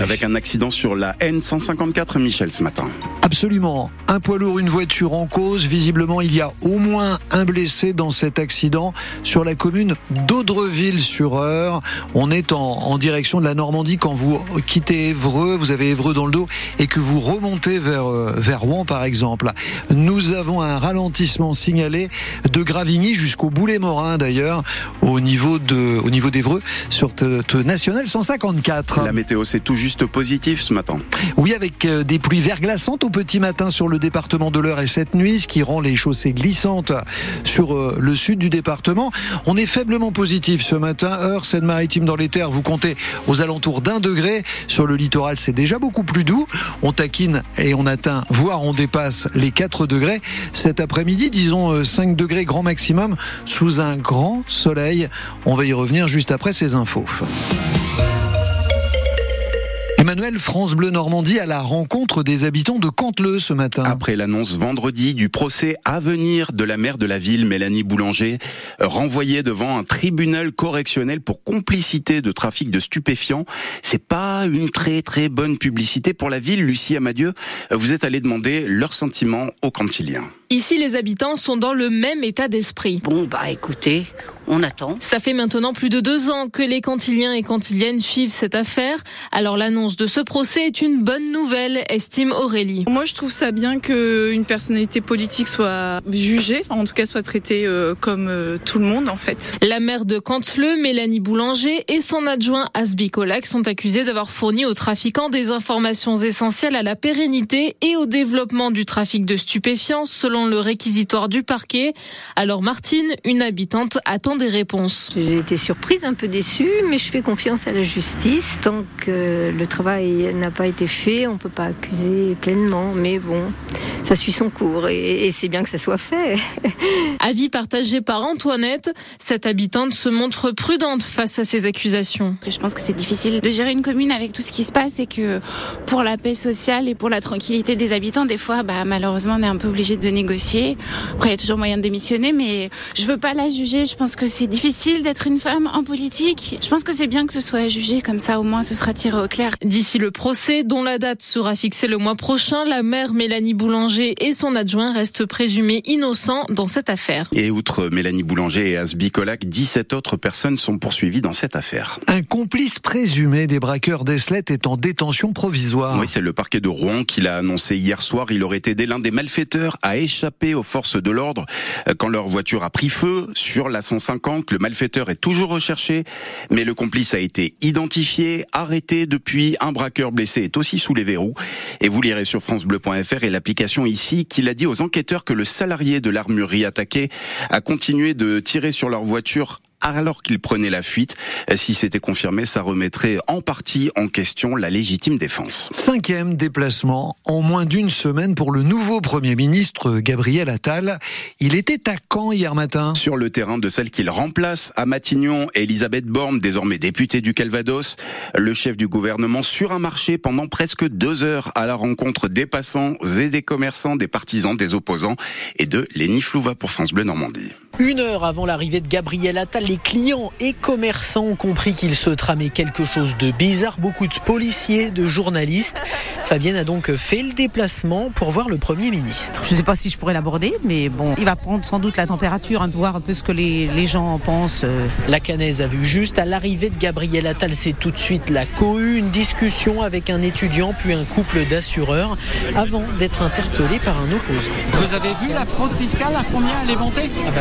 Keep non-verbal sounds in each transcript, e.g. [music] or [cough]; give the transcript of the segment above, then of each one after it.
Avec un accident sur la N154 Michel ce matin. Absolument. Un poids lourd, une voiture en cause. Visiblement, il y a au moins un blessé dans cet accident sur la commune d'Audreville-sur-Eure. On est en, en, direction de la Normandie quand vous quittez Évreux, vous avez Évreux dans le dos et que vous remontez vers, euh, vers Rouen par exemple. Nous avons un ralentissement signalé de Gravigny jusqu'au Boulet-Morin d'ailleurs au niveau de au niveau d'Évreux sur nationale 154. La météo c'est tout juste positif ce matin. Oui avec euh, des pluies verglaçantes au petit matin sur le département de l'Eure et cette nuit, ce qui rend les chaussées glissantes sur euh, le sud du département. On est faiblement positif ce matin. Heure, Seine-Maritime dans les terres, vous comptez aux alentours d'un degré. Sur le littoral, c'est déjà beaucoup plus doux. On taquine et on atteint, voire on dépasse les 4 degrés. Cet après-midi, disons 5 euh, degrés grand maximum sous un grand soleil. On va y revenir juste après ces infos. Emmanuel, France Bleu Normandie à la rencontre des habitants de Canteleu ce matin. Après l'annonce vendredi du procès à venir de la maire de la ville, Mélanie Boulanger, renvoyée devant un tribunal correctionnel pour complicité de trafic de stupéfiants, c'est pas une très très bonne publicité pour la ville. Lucie Amadieu, vous êtes allé demander leurs sentiments aux cantiliens. Ici, les habitants sont dans le même état d'esprit. Bon, bah écoutez, on attend. Ça fait maintenant plus de deux ans que les cantiliens et cantiliennes suivent cette affaire. Alors l'annonce de ce procès est une bonne nouvelle, estime Aurélie. Moi, je trouve ça bien qu'une personnalité politique soit jugée, enfin en tout cas soit traitée euh, comme euh, tout le monde en fait. La maire de Canteleu, Mélanie Boulanger, et son adjoint Asbi Colac sont accusés d'avoir fourni aux trafiquants des informations essentielles à la pérennité et au développement du trafic de stupéfiants selon le réquisitoire du parquet. Alors Martine, une habitante, attend des réponses. J'ai été surprise, un peu déçue, mais je fais confiance à la justice. Tant que le travail n'a pas été fait, on ne peut pas accuser pleinement. Mais bon, ça suit son cours et, c'est bien que ça soit fait. [laughs] Avis partagé par Antoinette, cette habitante se montre prudente face à ces accusations. Je pense que c'est difficile de gérer une commune avec tout ce qui se passe et que pour la paix sociale et pour la tranquillité des habitants, des fois, bah, malheureusement, on est un peu obligé de négocier après, il y a toujours moyen de démissionner, mais je veux pas la juger. Je pense que c'est difficile d'être une femme en politique. Je pense que c'est bien que ce soit jugé comme ça, au moins ce sera tiré au clair. D'ici le procès, dont la date sera fixée le mois prochain, la mère Mélanie Boulanger et son adjoint restent présumés innocents dans cette affaire. Et outre Mélanie Boulanger et Asbi Colac, 17 autres personnes sont poursuivies dans cette affaire. Un complice présumé des braqueurs d'Eslet est en détention provisoire. Oui, c'est le parquet de Rouen qui l'a annoncé hier soir. Il aurait aidé l'un des malfaiteurs à échapper échappé aux forces de l'ordre euh, quand leur voiture a pris feu sur la 150. Le malfaiteur est toujours recherché, mais le complice a été identifié, arrêté depuis. Un braqueur blessé est aussi sous les verrous. Et vous lirez sur francebleu.fr et l'application ici qu'il a dit aux enquêteurs que le salarié de l'armurerie attaquée a continué de tirer sur leur voiture alors qu'il prenait la fuite. Si c'était confirmé, ça remettrait en partie en question la légitime défense. Cinquième déplacement en moins d'une semaine pour le nouveau Premier ministre Gabriel Attal. Il était à Caen hier matin. Sur le terrain de celle qu'il remplace à Matignon, Elisabeth Borne, désormais députée du Calvados, le chef du gouvernement sur un marché pendant presque deux heures à la rencontre des passants et des commerçants, des partisans, des opposants et de Léni Flouva pour France Bleu Normandie. Une heure avant l'arrivée de Gabriel Attal, les clients et commerçants ont compris qu'il se tramait quelque chose de bizarre. Beaucoup de policiers, de journalistes. [laughs] Fabienne a donc fait le déplacement pour voir le Premier ministre. Je ne sais pas si je pourrais l'aborder, mais bon, il va prendre sans doute la température, hein, voir un peu ce que les, gens pensent. Euh. La Canaise a vu juste à l'arrivée de Gabriel Attal, c'est tout de suite la cohue, une discussion avec un étudiant puis un couple d'assureurs avant d'être interpellé par un opposant. Vous avez vu la fraude fiscale, à combien elle est montée? Ah bah,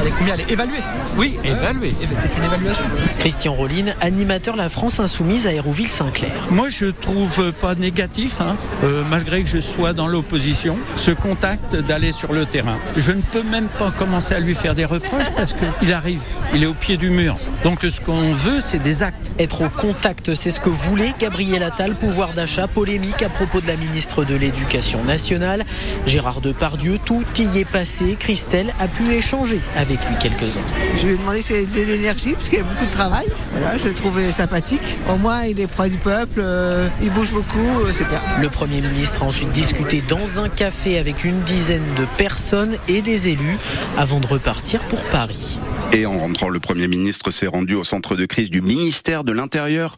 elle est combien? Elle est évaluée Oui, Eh ben, c'est une évaluation. Christian Rollin, animateur La France Insoumise à Hérouville-Saint-Clair. Moi, je trouve pas négatif, hein, euh, malgré que je sois dans l'opposition, ce contact d'aller sur le terrain. Je ne peux même pas commencer à lui faire des reproches parce qu'il arrive, il est au pied du mur. Donc ce qu'on veut, c'est des actes. Être au contact, c'est ce que voulait Gabriel Attal, pouvoir d'achat, polémique à propos de la ministre de l'Éducation nationale. Gérard Depardieu, tout y est passé. Christelle a pu échanger avec lui quelques instants. Je lui ai demandé si de l'énergie, parce qu'il y a beaucoup de travail. Voilà, je l'ai trouvé sympathique. Au moins, il est près du peuple, euh, il bouge beaucoup, euh, c'est bien. Le Premier ministre a ensuite discuté dans un café avec une dizaine de personnes et des élus avant de repartir pour Paris. Et on rentre le Premier ministre s'est rendu au centre de crise du ministère de l'Intérieur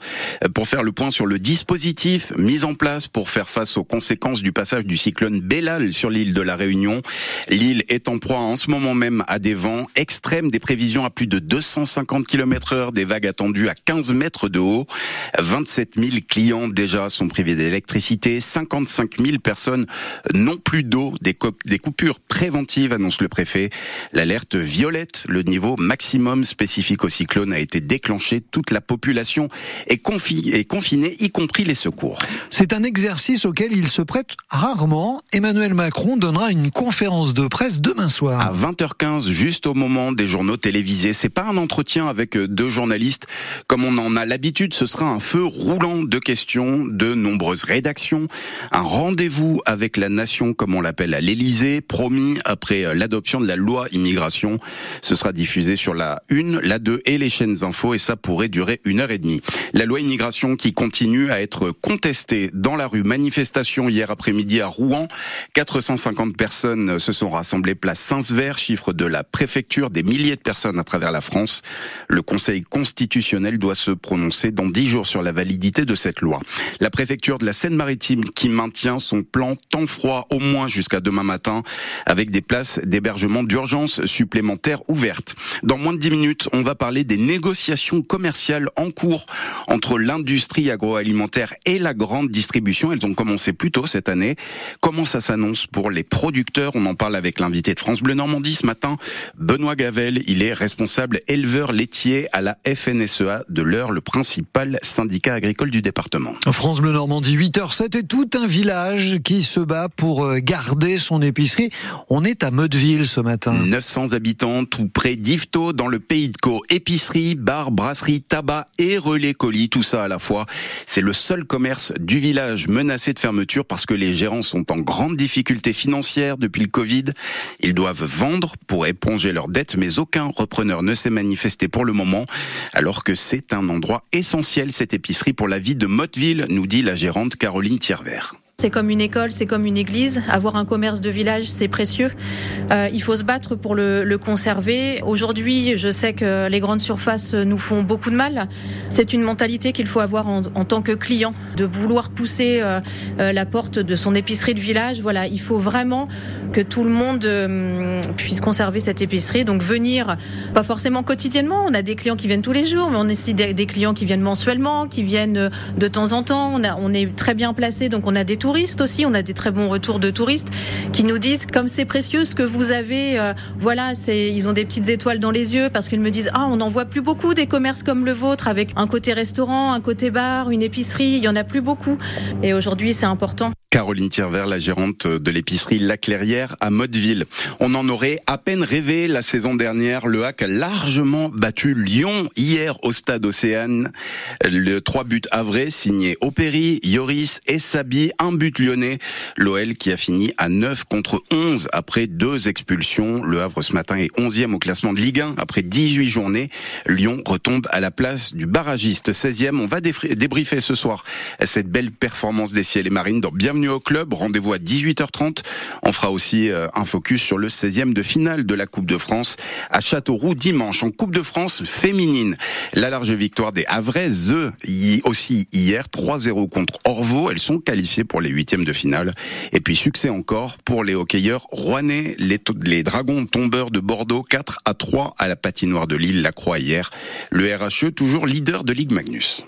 pour faire le point sur le dispositif mis en place pour faire face aux conséquences du passage du cyclone Bellal sur l'île de la Réunion. L'île est en proie en ce moment même à des vents extrêmes, des prévisions à plus de 250 km heure, des vagues attendues à 15 mètres de haut. 27 000 clients déjà sont privés d'électricité, 55 000 personnes n'ont plus d'eau, des coupures préventives annonce le préfet. L'alerte violette, le niveau maximum spécifique au cyclone a été déclenché. Toute la population est, est confinée, y compris les secours. C'est un exercice auquel il se prête rarement. Emmanuel Macron donnera une conférence de presse demain soir. À 20h15, juste au moment des journaux télévisés. C'est pas un entretien avec deux journalistes comme on en a l'habitude. Ce sera un feu roulant de questions, de nombreuses rédactions. Un rendez-vous avec la nation, comme on l'appelle à l'Élysée, promis après l'adoption de la loi immigration. Ce sera diffusé sur la 1, la 2 et les chaînes info et ça pourrait durer une heure et demie. La loi immigration qui continue à être contestée dans la rue. Manifestation hier après-midi à Rouen. 450 personnes se sont rassemblées place Saint-Sever, chiffre de la préfecture, des milliers de personnes à travers la France. Le Conseil constitutionnel doit se prononcer dans dix jours sur la validité de cette loi. La préfecture de la Seine-Maritime qui maintient son plan temps froid au moins jusqu'à demain matin avec des places d'hébergement d'urgence supplémentaires ouvertes. Dans moins de minutes, on va parler des négociations commerciales en cours entre l'industrie agroalimentaire et la grande distribution. Elles ont commencé plus tôt cette année. Comment ça s'annonce pour les producteurs? On en parle avec l'invité de France Bleu Normandie ce matin, Benoît Gavel. Il est responsable éleveur laitier à la FNSEA de l'Eure, le principal syndicat agricole du département. France Bleu Normandie, 8h07 et tout un village qui se bat pour euh, garder son épicerie. On est à Meudeville ce matin. 900 habitants tout près d'Yvetot dans le pays de Caux. Épicerie, bar, brasserie, tabac et relais colis, tout ça à la fois. C'est le seul commerce du village menacé de fermeture parce que les gérants sont en grande difficulté financière depuis le Covid. Ils doivent vendre pour éponger leurs dettes, mais aucun repreneur ne s'est manifesté pour le moment, alors que c'est un endroit essentiel, cette épicerie, pour la vie de Motteville, nous dit la gérante Caroline Thiervert. C'est comme une école, c'est comme une église. Avoir un commerce de village, c'est précieux. Euh, il faut se battre pour le, conserver. Aujourd'hui, je sais que les grandes surfaces nous font beaucoup de mal. C'est une mentalité qu'il faut avoir en, en, tant que client, de vouloir pousser euh, euh, la porte de son épicerie de village. Voilà, il faut vraiment que tout le monde euh, puisse conserver cette épicerie. Donc venir, pas forcément quotidiennement. On a des clients qui viennent tous les jours, mais on a aussi des, clients qui viennent mensuellement, qui viennent de temps en temps. On, a, on est très bien placé, donc on a des touristes aussi. On a des très bons retours de touristes qui nous disent comme c'est précieux ce que vous avez. Euh, voilà, c'est ils ont des petites étoiles dans les yeux parce qu'ils me disent ah on n'en voit plus beaucoup des commerces comme le vôtre avec un côté restaurant, un côté bar, une épicerie. Il y en a plus beaucoup. Et aujourd'hui c'est important. Caroline Thiervert, la gérante de l'épicerie La Clairière à Motteville. On en aurait à peine rêvé la saison dernière. Le HAC a largement battu Lyon hier au stade Océane. Le trois buts avrés signés Opéry, Yoris et Sabi. Un but lyonnais. L'OL qui a fini à 9 contre 11 après deux expulsions. Le Havre ce matin est 11e au classement de Ligue 1 après 18 journées. Lyon retombe à la place du barragiste 16e. On va débriefer ce soir cette belle performance des ciels et marines dans au club. Rendez-vous à 18h30. On fera aussi euh, un focus sur le 16e de finale de la Coupe de France à Châteauroux dimanche en Coupe de France féminine. La large victoire des Havraises aussi hier 3-0 contre Orvaux. Elles sont qualifiées pour les huitièmes de finale. Et puis succès encore pour les hockeyeurs rouennais, les, les Dragons tombeurs de Bordeaux 4 à 3 à la patinoire de Lille, la Croix hier. Le RHE toujours leader de Ligue Magnus.